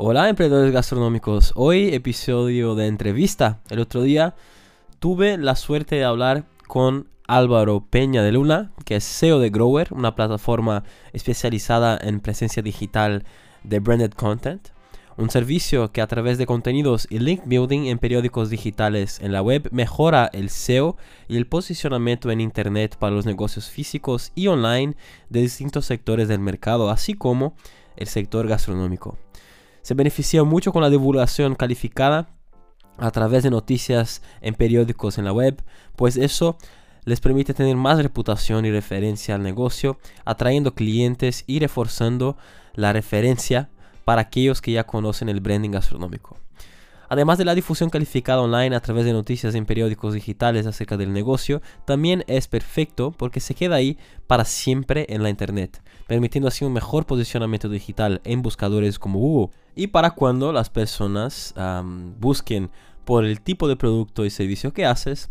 Hola emprendedores gastronómicos, hoy episodio de entrevista. El otro día tuve la suerte de hablar con Álvaro Peña de Luna, que es CEO de Grower, una plataforma especializada en presencia digital de branded content. Un servicio que a través de contenidos y link building en periódicos digitales en la web mejora el SEO y el posicionamiento en Internet para los negocios físicos y online de distintos sectores del mercado, así como el sector gastronómico. Se beneficia mucho con la divulgación calificada a través de noticias en periódicos en la web, pues eso les permite tener más reputación y referencia al negocio, atrayendo clientes y reforzando la referencia para aquellos que ya conocen el branding gastronómico. Además de la difusión calificada online a través de noticias en periódicos digitales acerca del negocio, también es perfecto porque se queda ahí para siempre en la internet, permitiendo así un mejor posicionamiento digital en buscadores como Google. Y para cuando las personas busquen por el tipo de producto y servicio que haces,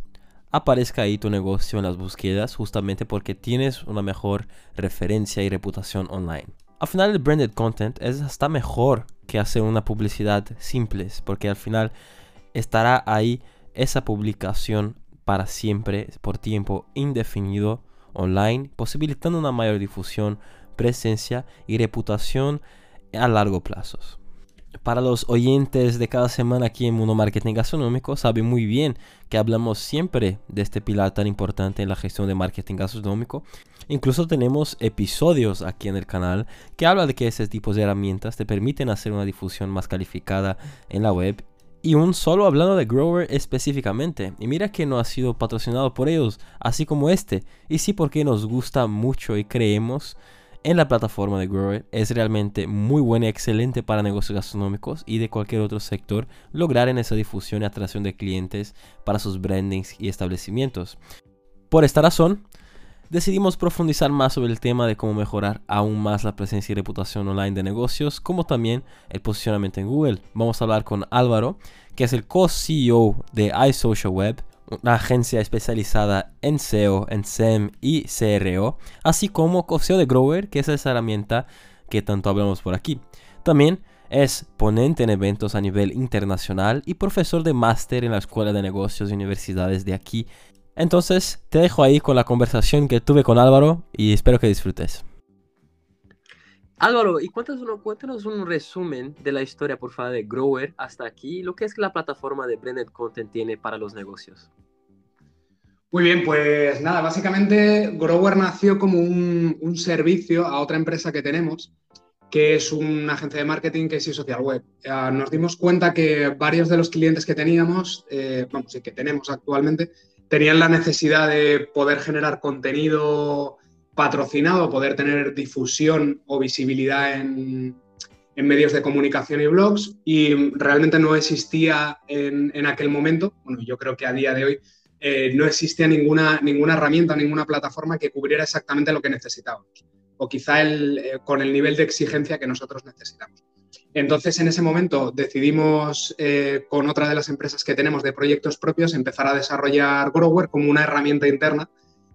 aparezca ahí tu negocio en las búsquedas justamente porque tienes una mejor referencia y reputación online. Al final el branded content es hasta mejor que hacer una publicidad simple, porque al final estará ahí esa publicación para siempre, por tiempo indefinido, online, posibilitando una mayor difusión, presencia y reputación a largo plazo para los oyentes de cada semana aquí en Mundo Marketing Gastronómico saben muy bien que hablamos siempre de este pilar tan importante en la gestión de marketing gastronómico. Incluso tenemos episodios aquí en el canal que habla de que ese tipo de herramientas te permiten hacer una difusión más calificada en la web y un solo hablando de Grower específicamente. Y mira que no ha sido patrocinado por ellos, así como este. Y sí porque nos gusta mucho y creemos en la plataforma de Grower es realmente muy buena y excelente para negocios gastronómicos y de cualquier otro sector lograr en esa difusión y atracción de clientes para sus brandings y establecimientos. Por esta razón, decidimos profundizar más sobre el tema de cómo mejorar aún más la presencia y reputación online de negocios, como también el posicionamiento en Google. Vamos a hablar con Álvaro, que es el co-CEO de iSocial Web, una agencia especializada en SEO, en SEM y CRO, así como co-CEO de Grower, que es esa herramienta que tanto hablamos por aquí. También es ponente en eventos a nivel internacional y profesor de máster en la Escuela de Negocios y Universidades de aquí. Entonces, te dejo ahí con la conversación que tuve con Álvaro y espero que disfrutes. Álvaro, y cuéntanos, cuéntanos un resumen de la historia, por favor, de Grower hasta aquí, lo que es que la plataforma de Branded Content tiene para los negocios. Muy bien, pues nada, básicamente Grower nació como un, servicio a otra empresa que tenemos, que es una agencia de marketing que es Social Web. nos dimos cuenta que varios de los clientes que teníamos, eh, vamos, y que tenemos actualmente, tenían la necesidad de poder generar contenido patrocinado, poder tener difusión o visibilidad en, medios de comunicación y blogs y realmente no existía en, aquel momento, bueno, yo creo que a día de hoy eh, no existía ninguna, ninguna herramienta, ninguna plataforma que cubriera exactamente lo que necesitábamos o quizá el, eh, con el nivel de exigencia que nosotros necesitamos. Entonces, en ese momento decidimos, eh, con otra de las empresas que tenemos de proyectos propios, empezar a desarrollar Grower como una herramienta interna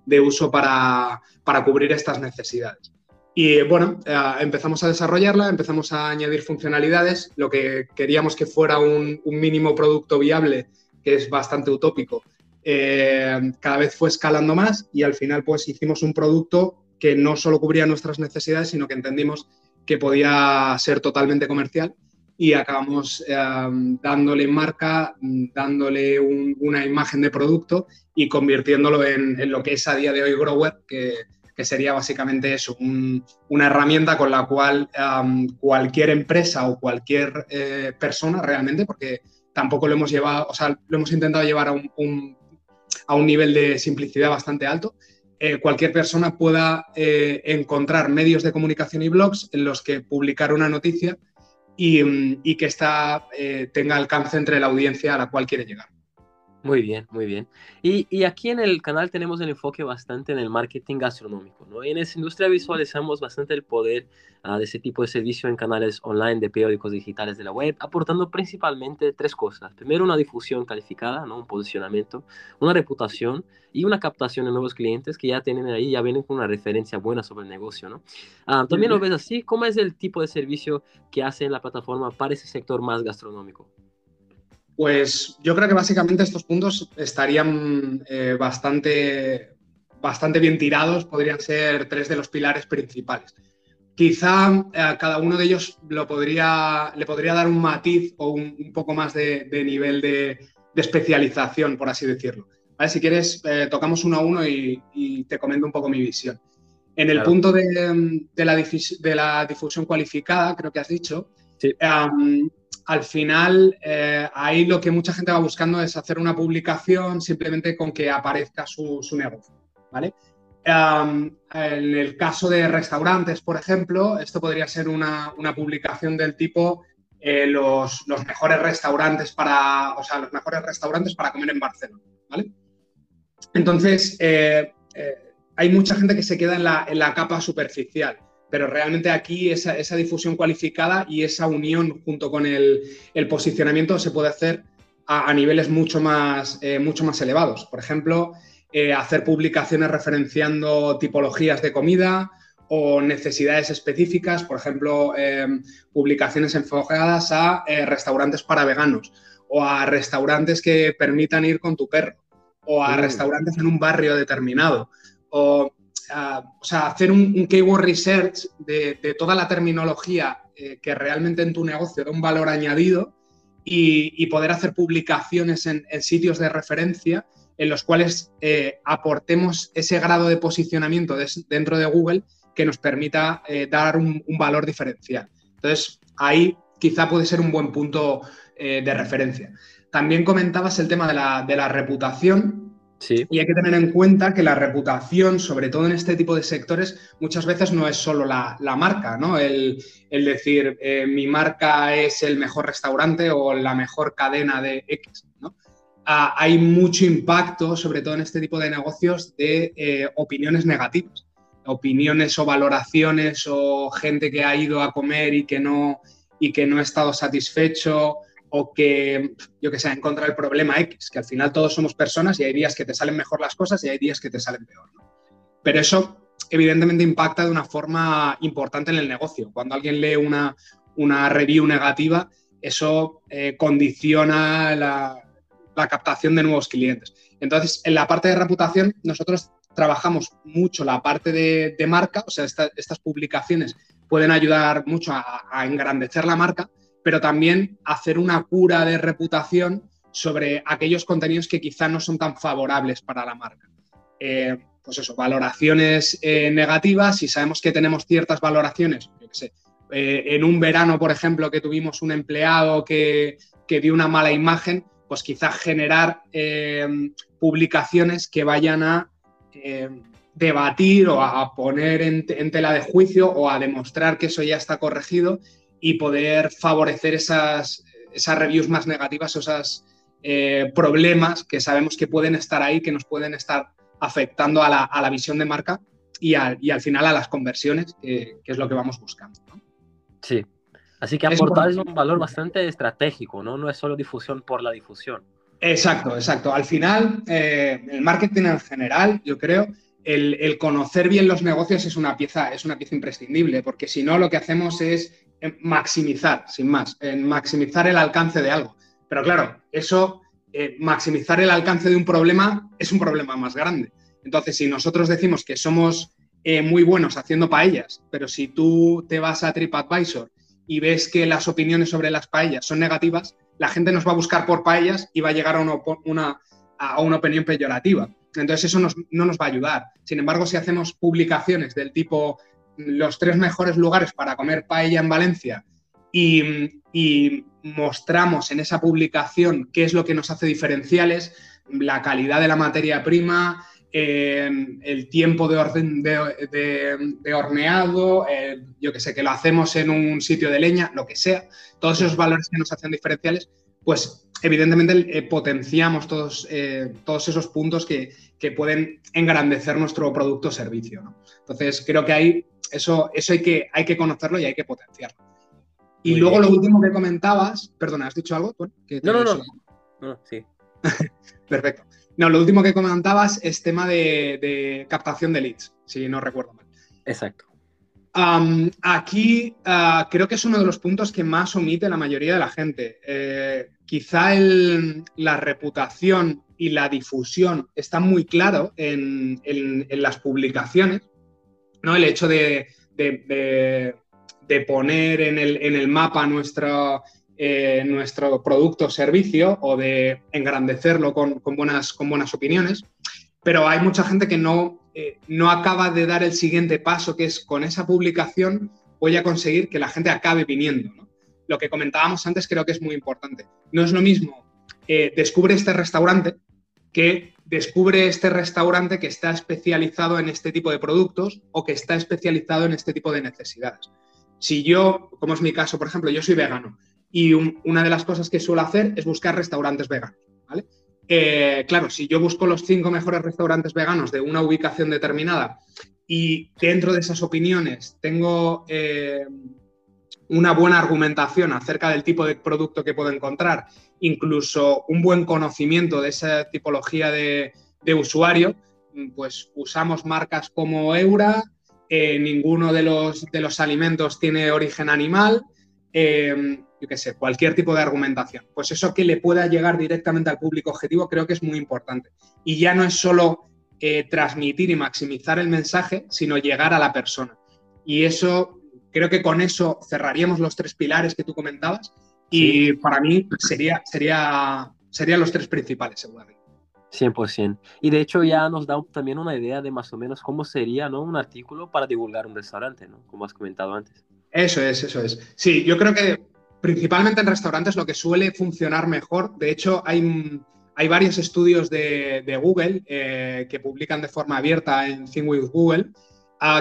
de uso para, cubrir estas necesidades. Y bueno, eh, empezamos a desarrollarla, empezamos a añadir funcionalidades, lo que queríamos que fuera un, mínimo producto viable, que es bastante utópico, eh, cada vez fue escalando más y al final pues hicimos un producto que no solo cubría nuestras necesidades, sino que entendimos que podía ser totalmente comercial y acabamos em, dándole marca, dándole una imagen de producto y convirtiéndolo en, lo que es a día de hoy Grower, que, sería básicamente eso, una herramienta con la cual cualquier empresa o cualquier eh, persona realmente, porque tampoco lo hemos llevado, o sea, lo hemos intentado llevar a un, a un nivel de simplicidad bastante alto, eh, cualquier persona pueda eh, encontrar medios de comunicación y blogs en los que publicar una noticia y, que esta eh, tenga alcance entre la audiencia a la cual quiere llegar. Muy bien, muy bien. Y, y, aquí en el canal tenemos el enfoque bastante en el marketing gastronómico, ¿no? Y en esa industria visualizamos bastante el poder uh, de ese tipo de servicio en canales online de periódicos digitales de la web, aportando principalmente tres cosas. Primero, una difusión calificada, ¿no? Un posicionamiento, una reputación y una captación de nuevos clientes que ya tienen ahí, ya vienen con una referencia buena sobre el negocio, ¿no? Uh, También lo ves así, ¿cómo es el tipo de servicio que hace en la plataforma para ese sector más gastronómico? Pues yo creo que básicamente estos puntos estarían eh, bastante, bastante bien tirados, podrían ser tres de los pilares principales. Quizá a cada uno de ellos lo podría, le podría dar un matiz o un, poco más de, nivel de, especialización, por así decirlo. Si quieres, eh, tocamos uno a uno y, te comento un poco mi visión. En el punto de, la de, la difusión cualificada, creo que has dicho, sí al final eh, ahí lo que mucha gente va buscando es hacer una publicación simplemente con que aparezca su, negocio, ¿vale? en el caso de restaurantes, por ejemplo, esto podría ser una, publicación del tipo eh, los, mejores restaurantes para, o sea, los mejores restaurantes para comer en Barcelona, ¿vale? Entonces, eh, hay mucha gente que se queda en la, en la capa superficial pero realmente aquí esa, difusión cualificada y esa unión junto con el, posicionamiento se puede hacer a, niveles mucho más, eh, mucho más elevados. Por ejemplo, eh, hacer publicaciones referenciando tipologías de comida o necesidades específicas, por ejemplo, eh, publicaciones enfocadas a restaurantes para veganos o a restaurantes que permitan ir con tu perro o a mm. restaurantes en un barrio determinado o o sea, hacer un, keyword research de, toda la terminología eh, que realmente en tu negocio da un valor añadido y, poder hacer publicaciones en, sitios de referencia en los cuales eh, aportemos ese grado de posicionamiento dentro de Google que nos permita eh, dar un, valor diferencial. Entonces, ahí quizá puede ser un buen punto de referencia. También comentabas el tema de de la reputación y hay que tener en cuenta que la reputación, sobre todo en este tipo de sectores, muchas veces no es solo la, marca, ¿no? El, decir, eh, mi marca es el mejor restaurante o la mejor cadena de X, ¿no? Ah, hay mucho impacto, sobre todo en este tipo de negocios, de eh, opiniones negativas. Opiniones o valoraciones o gente que ha ido a comer y que no, y que no ha estado satisfecho o que, yo que sé, encontrar el problema X, que al final todos somos personas y hay días que te salen mejor las cosas y hay días que te salen peor. Pero eso evidentemente impacta de una forma importante en el negocio. Cuando alguien lee una, una review negativa, eso eh, condiciona la, captación de nuevos clientes. Entonces, en la parte de reputación, nosotros trabajamos mucho la parte de, marca, o sea, estas publicaciones pueden ayudar mucho a engrandecer la marca, pero también hacer una cura de reputación sobre aquellos contenidos que quizá no son tan favorables para la marca. Eh, pues eso, valoraciones eh, negativas, y sabemos que tenemos ciertas valoraciones, yo qué sé, eh, en un verano, por ejemplo, que tuvimos un empleado que, dio una mala imagen, pues quizá generar publicaciones que vayan a debatir o a poner en, tela de juicio o a demostrar que eso ya está corregido y poder favorecer esas, esas reviews más negativas, esos eh, problemas que sabemos que pueden estar ahí, que nos pueden estar afectando a la, a la visión de marca y, y, al final a las conversiones, que, es lo que vamos buscando. Sí, así que aportar es un valor bastante estratégico, ¿no? No es solo difusión por la difusión. Exacto, exacto. Al final, eh, el marketing en general, yo creo, el, el, conocer bien los negocios es una pieza, es una pieza imprescindible, porque si no, lo que hacemos es maximizar, sin más, en maximizar el alcance de algo. Pero claro, eso, eh, maximizar el alcance de un problema es un problema más grande. Entonces, si nosotros decimos que somos eh, muy buenos haciendo paellas, pero si tú te vas a TripAdvisor y ves que las opiniones sobre las paellas son negativas, la gente nos va a buscar por paellas y va a llegar a una, a una opinión peyorativa. Entonces, eso no nos va a ayudar. Sin embargo, si hacemos publicaciones del tipo los tres mejores lugares para comer paella en Valencia y, mostramos en esa publicación qué es lo que nos hace diferenciales, la calidad de la materia prima, eh, el tiempo de, horneado, yo que sé, que lo hacemos en un sitio de leña, lo que sea, todos esos valores que nos hacen diferenciales, pues evidentemente eh, potenciamos todos, eh, todos esos puntos que, pueden engrandecer nuestro producto o servicio. Entonces, creo que hay, eso, eso hay, que, hay que conocerlo y hay que potenciarlo. Y luego lo último que comentabas, perdona, ¿has dicho algo? no, no, no, no, sí. Perfecto. No, lo último que comentabas es tema de, captación de leads, si no recuerdo mal. Exacto. Aquí ah, creo que es uno de los puntos que más omite la mayoría de la gente. Eh, quizá la reputación y la difusión está muy claro en, las publicaciones, ¿no? El hecho de, poner en el, mapa nuestro, eh, nuestro producto o servicio o de engrandecerlo con, buenas, con buenas opiniones, pero hay mucha gente que no, eh, no acaba de dar el siguiente paso, que es con esa publicación voy a conseguir que la gente acabe viniendo. Lo que comentábamos antes creo que es muy importante. No es lo mismo eh, descubre este restaurante que descubre este restaurante que está especializado en este tipo de productos o que está especializado en este tipo de necesidades. Si yo, como es mi caso, por ejemplo, yo soy vegano y una de las cosas que suelo hacer es buscar restaurantes veganos. Claro, si yo busco los cinco mejores restaurantes veganos de una ubicación determinada y dentro de esas opiniones tengo eh, una buena argumentación acerca del tipo de producto que puedo encontrar, incluso un buen conocimiento de esa tipología de, usuario, pues usamos marcas como Eura, eh, ninguno de los, de los alimentos tiene origen animal, eh, yo qué sé, cualquier tipo de argumentación. Pues eso que le pueda llegar directamente al público objetivo creo que es muy importante. Y ya no es solo eh, transmitir y maximizar el mensaje, sino llegar a la persona. Y eso, creo que con eso cerraríamos los tres pilares que tú comentabas y para mí sería, sería, serían los tres principales, seguramente. 100%. Y de hecho ya nos da también una idea de más o menos cómo sería ¿no? un artículo para divulgar un restaurante, ¿no? como has comentado antes. Eso es, eso es. Sí, yo creo que principalmente en restaurantes lo que suele funcionar mejor, de hecho hay, hay varios estudios de, Google eh, que publican de forma abierta en Think with Google,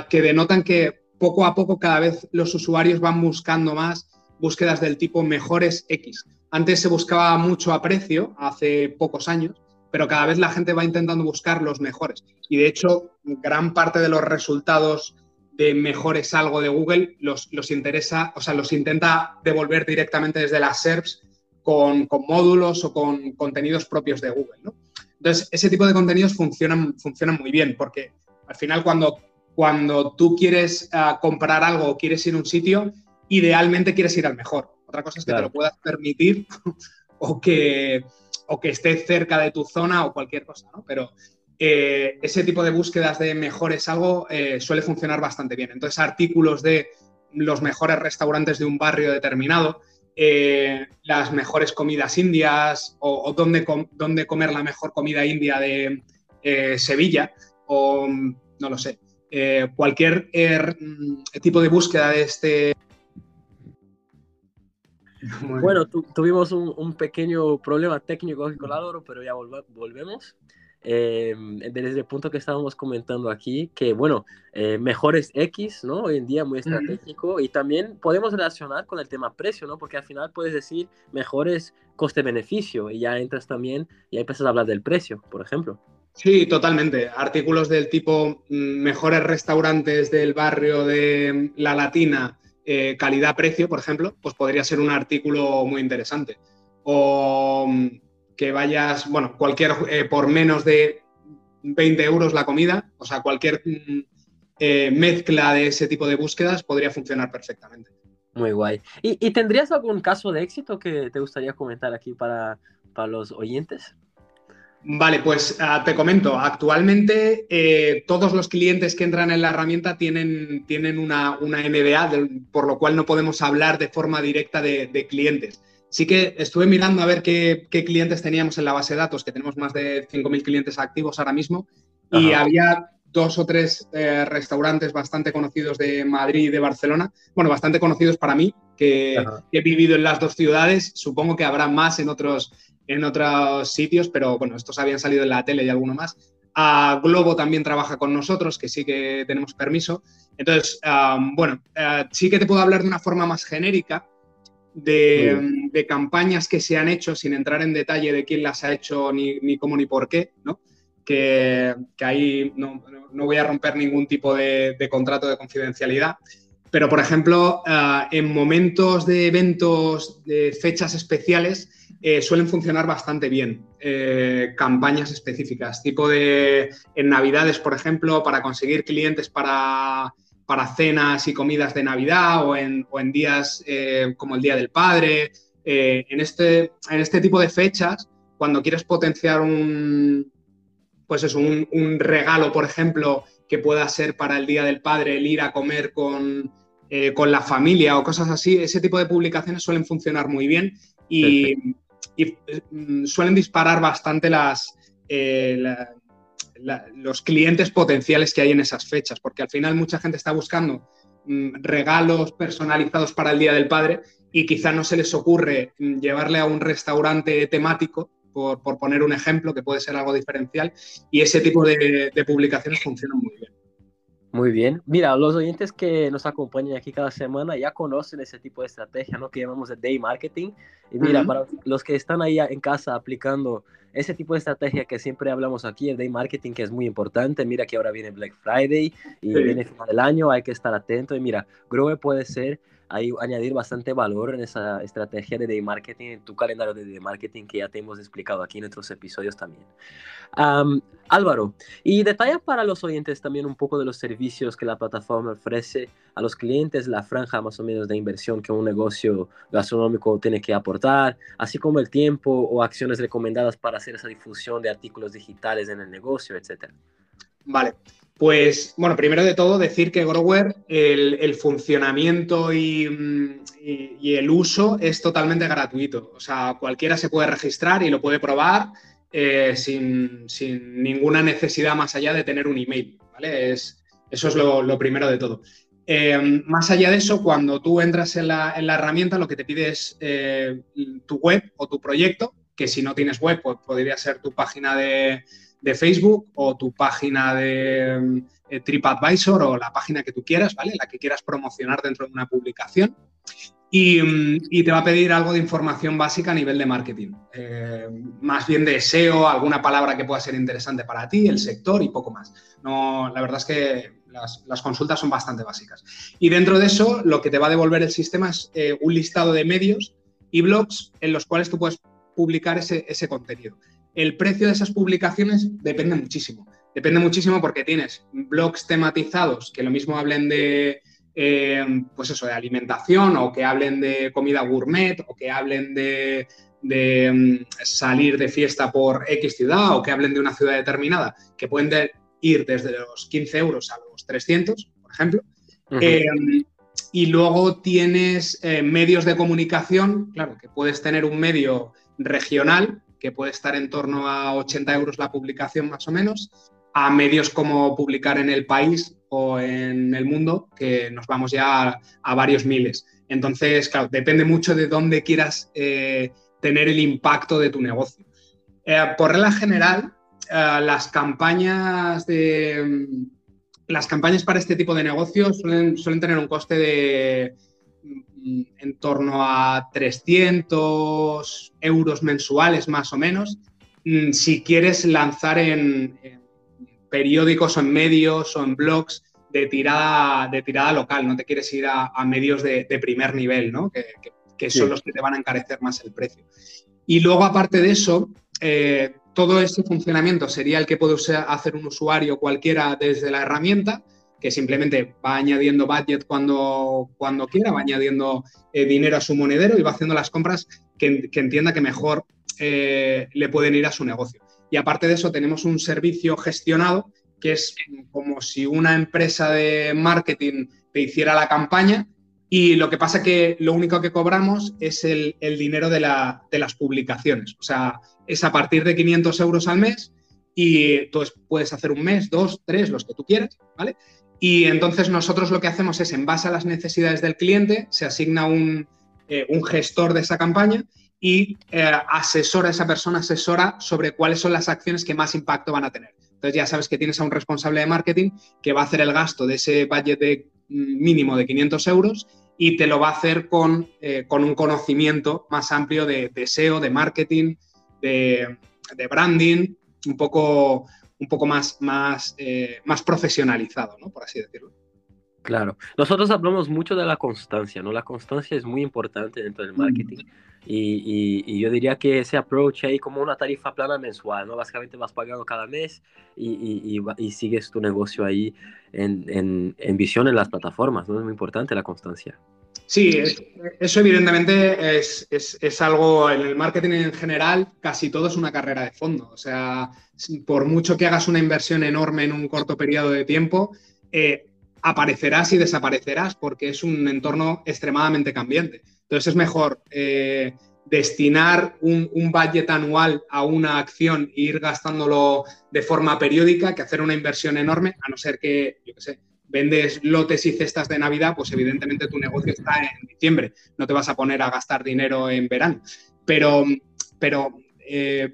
que denotan que poco a poco cada vez los usuarios van buscando más búsquedas del tipo mejores X. Antes se buscaba mucho a precio, hace pocos años, pero cada vez la gente va intentando buscar los mejores. Y de hecho, gran parte de los resultados de mejores algo de Google los, los interesa, o sea, los intenta devolver directamente desde las SERPs con, módulos o con contenidos propios de Google. Entonces, ese tipo de contenidos funcionan, funcionan muy bien porque al final cuando, cuando tú quieres ah, comprar algo o quieres ir a un sitio, idealmente quieres ir al mejor. Otra cosa es que te lo puedas permitir o, que, o que esté cerca de tu zona o cualquier cosa, ¿no? Pero eh, ese tipo de búsquedas de mejores algo eh, suele funcionar bastante bien. Entonces, artículos de los mejores restaurantes de un barrio determinado, eh, las mejores comidas indias o, dónde, dónde, comer la mejor comida india de Sevilla o no lo sé. cualquier mm, tipo de búsqueda de este bueno, tuvimos un, pequeño problema técnico con la pero ya volvemos. Eh, desde el punto que estábamos comentando aquí, que bueno, eh, mejores X, ¿no? Hoy en día muy estratégico y también podemos relacionar con el tema precio, ¿no? Porque al final puedes decir mejores coste-beneficio y ya entras también y ahí empiezas a hablar del precio, por ejemplo. Sí, totalmente. Artículos del tipo mm, mejores restaurantes del barrio de La Latina eh, calidad-precio, por ejemplo, pues podría ser un artículo muy interesante. O mm, que vayas, bueno, cualquier, eh, por menos de 20 euros la comida, o sea, cualquier mm, eh, mezcla de ese tipo de búsquedas podría funcionar perfectamente. Muy guay. ¿Y, tendrías algún caso de éxito que te gustaría comentar aquí para, para los oyentes? Vale, pues ah, te comento, actualmente eh, todos los clientes que entran en la herramienta tienen, tienen una, una MBA, por lo cual no podemos hablar de forma directa de, clientes. Sí que estuve mirando a ver qué, clientes teníamos en la base de datos, que tenemos más de 5.000 clientes activos ahora mismo, y había dos o tres eh, restaurantes bastante conocidos de Madrid y de Barcelona, bueno, bastante conocidos para mí, que he vivido en las dos ciudades, supongo que habrá más en otros, en otros sitios, pero bueno, estos habían salido en la tele y alguno más. A Globo también trabaja con nosotros, que sí que tenemos permiso. Entonces, bueno, eh, sí que te puedo hablar de una forma más genérica de, de, campañas que se han hecho sin entrar en detalle de quién las ha hecho, ni, ni cómo, ni por qué, ¿no? Que, ahí no, voy a romper ningún tipo de, contrato de confidencialidad. Pero, por ejemplo, eh, en momentos de eventos, de fechas especiales, eh, suelen funcionar bastante bien eh, campañas específicas, tipo de en Navidades, por ejemplo, para conseguir clientes para, cenas y comidas de Navidad o en, días como el Día del Padre. En, este, en este tipo de fechas, cuando quieres potenciar un, pues es un, regalo, por ejemplo, que pueda ser para el Día del Padre, el ir a comer eh, con, la familia o cosas así, ese tipo de publicaciones suelen funcionar muy bien y, mm, suelen disparar bastante las, eh, los clientes potenciales que hay en esas fechas, porque al final mucha gente está buscando regalos personalizados para el Día del Padre y quizá no se les ocurre mm, llevarle a un restaurante temático por, poner un ejemplo que puede ser algo diferencial, y ese tipo de, publicaciones funcionan muy bien. Muy bien. Mira, los oyentes que nos acompañan aquí cada semana ya conocen ese tipo de estrategia, ¿no? Que llamamos de day marketing. Y mira, para los que están ahí en casa aplicando ese tipo de estrategia que siempre hablamos aquí, el day marketing, que es muy importante. Mira que ahora viene Black Friday y viene final del año, hay que estar atento. Y mira, Grow puede ser añadir bastante valor en esa estrategia de day marketing, en tu calendario de day marketing que ya te hemos explicado aquí en otros episodios también. Álvaro, y detalla para los oyentes también un poco de los servicios que la plataforma ofrece a los clientes, la franja más o menos de inversión que un negocio gastronómico tiene que aportar, así como el tiempo o acciones recomendadas para hacer esa difusión de artículos digitales en el negocio, etcétera. Vale. Pues, bueno, primero de todo decir que Grower, el, funcionamiento mm, y, el uso es totalmente gratuito. O sea, cualquiera se puede registrar y lo puede probar eh, sin, ninguna necesidad más allá de tener un email, ¿vale? Es, eso es lo, primero de todo. Eh, más allá de eso, cuando tú entras en la, herramienta, lo que te pide es eh, tu web o tu proyecto, que si no tienes web, pues podría ser tu página de, de Facebook o tu página de eh, TripAdvisor o la página que tú quieras, ¿vale? La que quieras promocionar dentro de una publicación. Y, mm, te va a pedir algo de información básica a nivel de marketing. Eh, más bien de SEO, alguna palabra que pueda ser interesante para ti, el sector y poco más. No, la verdad es que las, consultas son bastante básicas. Y dentro de eso, lo que te va a devolver el sistema es eh, un listado de medios y blogs en los cuales tú puedes publicar ese, ese contenido. El precio de esas publicaciones depende muchísimo. Depende muchísimo porque tienes blogs tematizados que lo mismo hablen de, eh, pues eso, de alimentación o que hablen de comida gourmet o que hablen de, mm, salir de fiesta por X ciudad o que hablen de una ciudad determinada, que pueden ir desde los 15 euros a los 300, por ejemplo. Eh, y luego tienes eh, medios de comunicación, claro, que puedes tener un medio regional que puede estar en torno a 80 euros la publicación más o menos, a medios como publicar en el país o en el mundo, que nos vamos ya a, varios miles. Entonces, claro, depende mucho de dónde quieras eh, tener el impacto de tu negocio. Eh, por regla general, eh, las campañas de las campañas para este tipo de negocios suelen, suelen tener un coste de en torno a 300 euros mensuales más o menos, mm, si quieres lanzar en, periódicos o en medios o en blogs de tirada, de tirada local, no te quieres ir a, medios de, primer nivel, ¿no? que, son los que te van a encarecer más el precio. Y luego, aparte de eso, eh, todo ese funcionamiento sería el que puede hacer un usuario cualquiera desde la herramienta, que simplemente va añadiendo budget cuando, cuando quiera, va añadiendo eh, dinero a su monedero y va haciendo las compras que, entienda que mejor eh, le pueden ir a su negocio. Y aparte de eso, tenemos un servicio gestionado que es como si una empresa de marketing te hiciera la campaña y lo que pasa que lo único que cobramos es el, dinero de, de, las publicaciones. O sea, es a partir de 500 euros al mes y tú puedes hacer un mes, dos, tres, los que tú quieras, ¿vale? Y entonces nosotros lo que hacemos es, en base a las necesidades del cliente, se asigna un, eh, gestor de esa campaña y eh, asesora, esa persona asesora sobre cuáles son las acciones que más impacto van a tener. Entonces ya sabes que tienes a un responsable de marketing que va a hacer el gasto de ese budget mm, mínimo de 500 euros y te lo va a hacer con, eh, un conocimiento más amplio de, de SEO, de marketing, de, branding, un poco, un poco más, más, eh, más profesionalizado, ¿no? por así decirlo. Claro, nosotros hablamos mucho de la constancia, ¿no? La constancia es muy importante dentro del marketing. Y, y, yo diría que ese approach ahí como una tarifa plana mensual, ¿no? Básicamente vas pagando cada mes y, y sigues tu negocio ahí en, en, en, visión en las plataformas, ¿no? Es muy importante la constancia. Sí, eso evidentemente es, es, es, algo en el marketing en general, casi todo es una carrera de fondo. O sea, por mucho que hagas una inversión enorme en un corto periodo de tiempo, eh, aparecerás y desaparecerás porque es un entorno extremadamente cambiante. Entonces es mejor eh, destinar un, un, budget anual a una acción e ir gastándolo de forma periódica que hacer una inversión enorme, a no ser que, yo qué sé, vendes lotes y cestas de Navidad, pues evidentemente tu negocio está en diciembre. No te vas a poner a gastar dinero en verano. Pero, pero eh,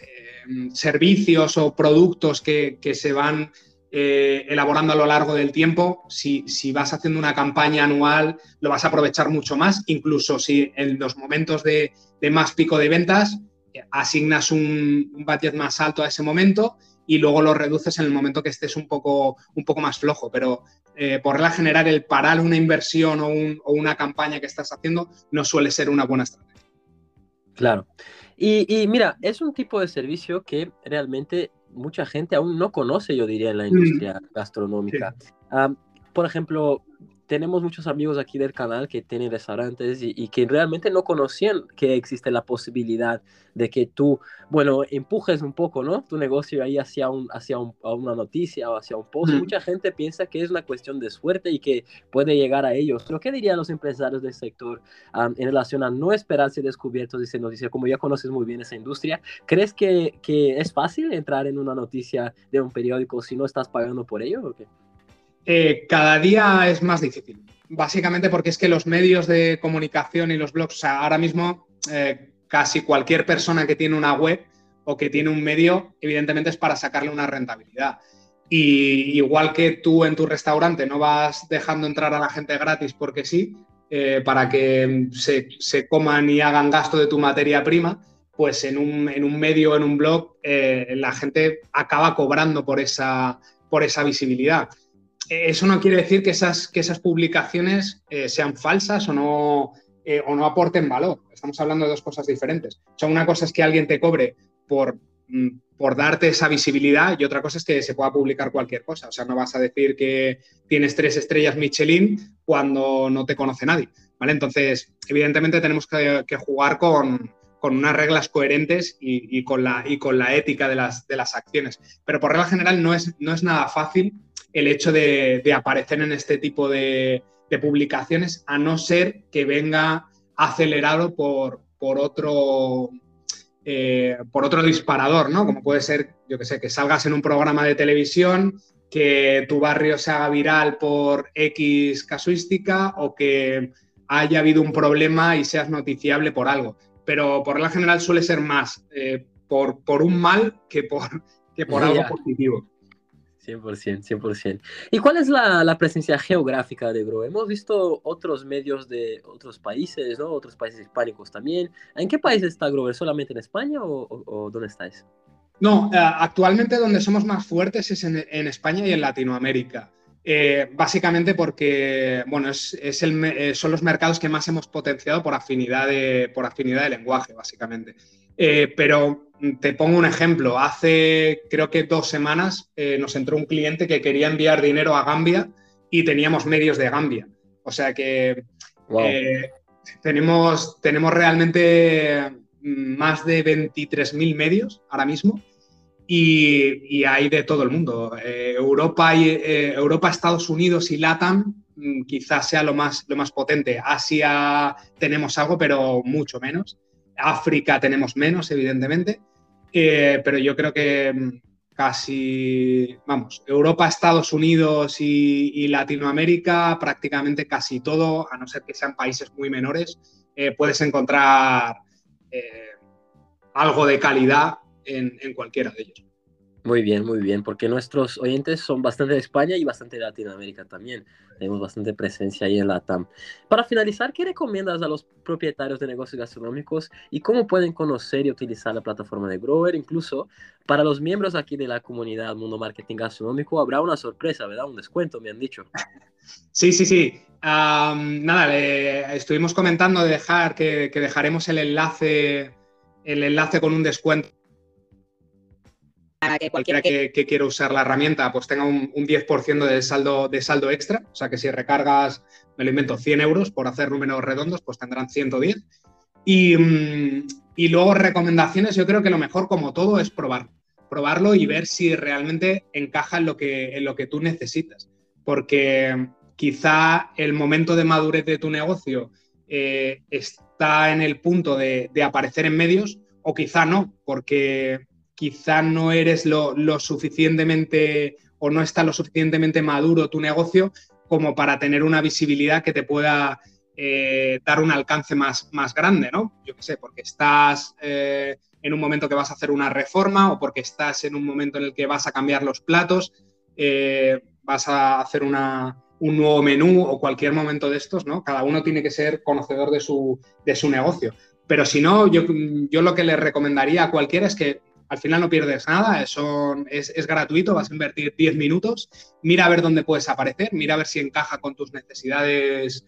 eh, servicios o productos que, que se van eh, elaborando a lo largo del tiempo, si, si, vas haciendo una campaña anual, lo vas a aprovechar mucho más, incluso si en los momentos de, de más pico de ventas asignas un, un, más alto a ese momento y luego lo reduces en el momento que estés un poco, un poco más flojo. Pero eh, por regla general, el parar una inversión o, un, o, una campaña que estás haciendo no suele ser una buena estrategia. Claro. Y, y mira, es un tipo de servicio que realmente mucha gente aún no conoce, yo diría, en la industria mm. gastronómica. Sí. Um, por ejemplo, tenemos muchos amigos aquí del canal que tienen restaurantes y, y, que realmente no conocían que existe la posibilidad de que tú, bueno, empujes un poco, ¿no? Tu negocio ahí hacia, un, hacia un, una noticia o hacia un post. Mm. Mucha gente piensa que es una cuestión de suerte y que puede llegar a ellos. Pero ¿qué dirían los empresarios del sector um, en relación a no esperarse descubiertos de esa noticia? Como ya conoces muy bien esa industria, ¿crees que, que es fácil entrar en una noticia de un periódico si no estás pagando por ello o qué? Eh, cada día es más difícil. Básicamente porque es que los medios de comunicación y los blogs, o sea, ahora mismo eh, casi cualquier persona que tiene una web o que tiene un medio, evidentemente es para sacarle una rentabilidad. Y igual que tú en tu restaurante no vas dejando entrar a la gente gratis porque sí, eh, para que se, coman y hagan gasto de tu materia prima, pues en un, en un medio, en un blog, eh, la gente acaba cobrando por esa, por esa visibilidad eso no quiere decir que esas, que esas publicaciones eh, sean falsas o no, eh, o no aporten valor. Estamos hablando de dos cosas diferentes. Una cosa es que alguien te cobre por, mm, por darte esa visibilidad y otra cosa es que se pueda publicar cualquier cosa. O sea, no vas a decir que tienes tres estrellas Michelin cuando no te conoce nadie. ¿vale? Entonces, evidentemente tenemos que, que jugar con, con unas reglas coherentes y, y, con la, y con la ética de las, de las acciones. Pero por regla general no es, no es nada fácil el hecho de, de aparecer en este tipo de, de, publicaciones, a no ser que venga acelerado por, por otro, eh, por otro disparador, ¿no? Como puede ser, yo que sé, que salgas en un programa de televisión, que tu barrio se haga viral por X casuística o que haya habido un problema y seas noticiable por algo. Pero por la general suele ser más eh, por, por, un mal que por, que por algo positivo. 100%, 100%. ¿Y cuál es la, la, presencia geográfica de Grow? Hemos visto otros medios de otros países, ¿no? Otros países hispánicos también. ¿En qué país está Grover? ¿Solamente en España o, o, dónde estáis? No, uh, actualmente donde somos más fuertes es en, en España y en Latinoamérica. Eh, básicamente porque, bueno, es, es el, eh, son los mercados que más hemos potenciado por afinidad de, por afinidad de lenguaje, básicamente. Eh, pero te pongo un ejemplo. Hace creo que dos semanas eh, nos entró un cliente que quería enviar dinero a Gambia y teníamos medios de Gambia. O sea que wow. eh, tenemos, tenemos realmente más de 23.000 medios ahora mismo y, y, hay de todo el mundo. Eh, Europa, y, eh, Europa, Estados Unidos y LATAM mm, quizás sea lo más, lo más potente. Asia tenemos algo, pero mucho menos. África tenemos menos, evidentemente. Pero yo creo que mm, casi, vamos, Europa, Estados Unidos y, Latinoamérica, prácticamente casi todo, a no ser que sean países muy menores, eh, puedes encontrar eh, algo de calidad en, cualquiera de ellos. Muy bien, muy bien, porque nuestros oyentes son bastante de España y bastante de Latinoamérica también. Tenemos bastante presencia ahí en la TAM. Para finalizar, ¿qué recomiendas a los propietarios de negocios gastronómicos y cómo pueden conocer y utilizar la plataforma de Grover? Incluso para los miembros aquí de la comunidad Mundo Marketing Gastronómico habrá una sorpresa, ¿verdad? Un descuento, me han dicho. Sí, sí, sí. nada, le estuvimos comentando de dejar que, que dejaremos el enlace, el enlace con un descuento para que cualquiera que, quiera usar la herramienta pues tenga un, 10% de saldo, de saldo extra. O sea que si recargas, me lo invento, 100 euros por hacer números redondos, pues tendrán 110. Y, mm, y luego recomendaciones, yo creo que lo mejor, como todo, es probar. Probarlo y ver si realmente encaja en lo que, en lo que tú necesitas. Porque quizá el momento de madurez de tu negocio eh, está en el punto de, de aparecer en medios o quizá no, porque quizá no eres lo, suficientemente o no está lo suficientemente maduro tu negocio como para tener una visibilidad que te pueda eh, dar un alcance más, más grande, ¿no? Yo qué sé, porque estás eh, en un momento que vas a hacer una reforma o porque estás en un momento en el que vas a cambiar los platos, eh, vas a hacer un nuevo menú o cualquier momento de estos, ¿no? Cada uno tiene que ser conocedor de su, de su negocio. Pero si no, yo, yo lo que le recomendaría a cualquiera es que al final no pierdes nada, es, gratuito, vas a invertir 10 minutos, mira a ver dónde puedes aparecer, mira a ver si encaja con tus necesidades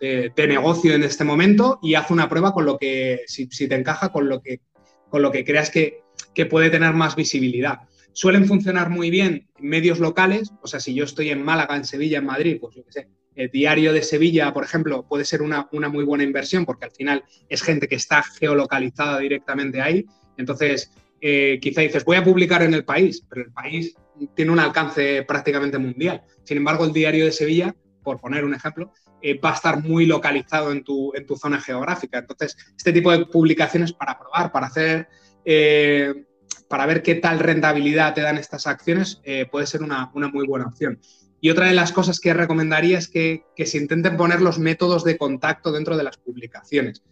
eh, de, negocio en este momento y haz una prueba con lo que, si, te encaja con lo que, con lo que creas que, puede tener más visibilidad. Suelen funcionar muy bien medios locales, o sea, si yo estoy en Málaga, en Sevilla, en Madrid, pues yo qué sé, el diario de Sevilla, por ejemplo, puede ser una, muy buena inversión porque al final es gente que está geolocalizada directamente ahí entonces, eh, quizá dices, voy a publicar en el país, pero el país tiene un alcance prácticamente mundial. Sin embargo, el diario de Sevilla, por poner un ejemplo, eh, va a estar muy localizado en tu, zona geográfica. Entonces, este tipo de publicaciones para probar, para hacer, eh, para ver qué tal rentabilidad te dan estas acciones, puede ser una, muy buena opción. Y otra de las cosas que recomendaría es que, que se intenten poner los métodos de contacto dentro de las publicaciones.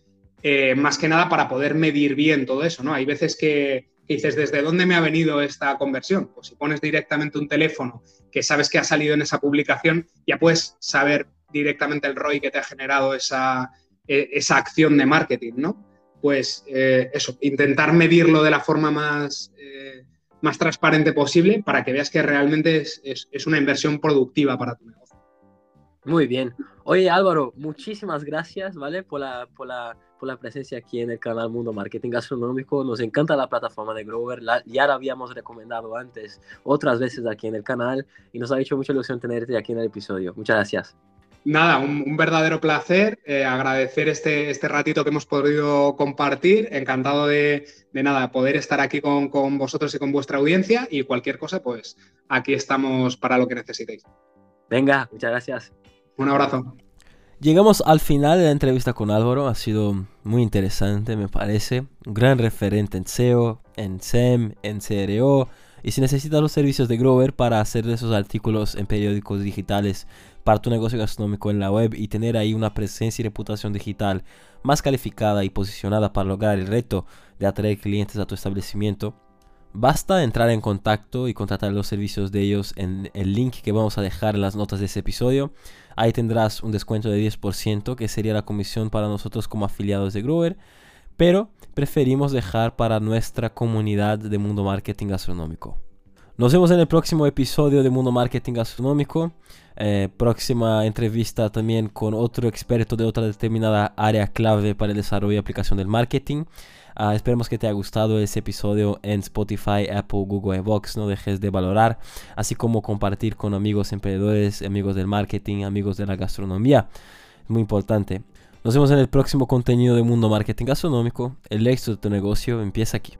Eh, más que nada para poder medir bien todo eso, ¿no? Hay veces que, dices, ¿desde dónde me ha venido esta conversión? Pues si pones directamente un teléfono que sabes que ha salido en esa publicación, ya puedes saber directamente el ROI que te ha generado esa, e, esa acción de marketing, ¿no? Pues eh, eso, intentar medirlo de la forma más, eh, más transparente posible para que veas que realmente es, es una inversión productiva para tu negocio. Muy bien. Oye Álvaro, muchísimas gracias, ¿vale? Por la, por la por la presencia aquí en el canal Mundo Marketing Gastronómico. Nos encanta la plataforma de Grover. ya la habíamos recomendado antes otras veces aquí en el canal y nos ha hecho mucha ilusión tenerte aquí en el episodio. Muchas gracias. Nada, un, verdadero placer. Eh, agradecer este, este ratito que hemos podido compartir. Encantado de, de nada, poder estar aquí con, con vosotros y con vuestra audiencia. Y cualquier cosa, pues aquí estamos para lo que necesitéis. Venga, muchas gracias. Un abrazo. Llegamos al final de la entrevista con Álvaro, ha sido muy interesante me parece, un gran referente en SEO, en SEM, en CRO y si necesitas los servicios de Grover para hacer esos artículos en periódicos digitales para tu negocio gastronómico en la web y tener ahí una presencia y reputación digital más calificada y posicionada para lograr el reto de atraer clientes a tu establecimiento, Basta entrar en contacto y contratar los servicios de ellos en el link que vamos a dejar en las notas de este episodio. Ahí tendrás un descuento de 10% que sería la comisión para nosotros como afiliados de Grover. Pero preferimos dejar para nuestra comunidad de Mundo Marketing Gastronómico. Nos vemos en el próximo episodio de Mundo Marketing Gastronómico. Eh, próxima entrevista también con otro experto de otra determinada área clave para el desarrollo y aplicación del marketing. Uh, esperemos que te haya gustado ese episodio en Spotify, Apple, Google y. No dejes de valorar, así como compartir con amigos emprendedores, amigos del marketing, amigos de la gastronomía. Es muy importante. Nos vemos en el próximo contenido de Mundo Marketing Gastronómico. El éxito de tu negocio empieza aquí.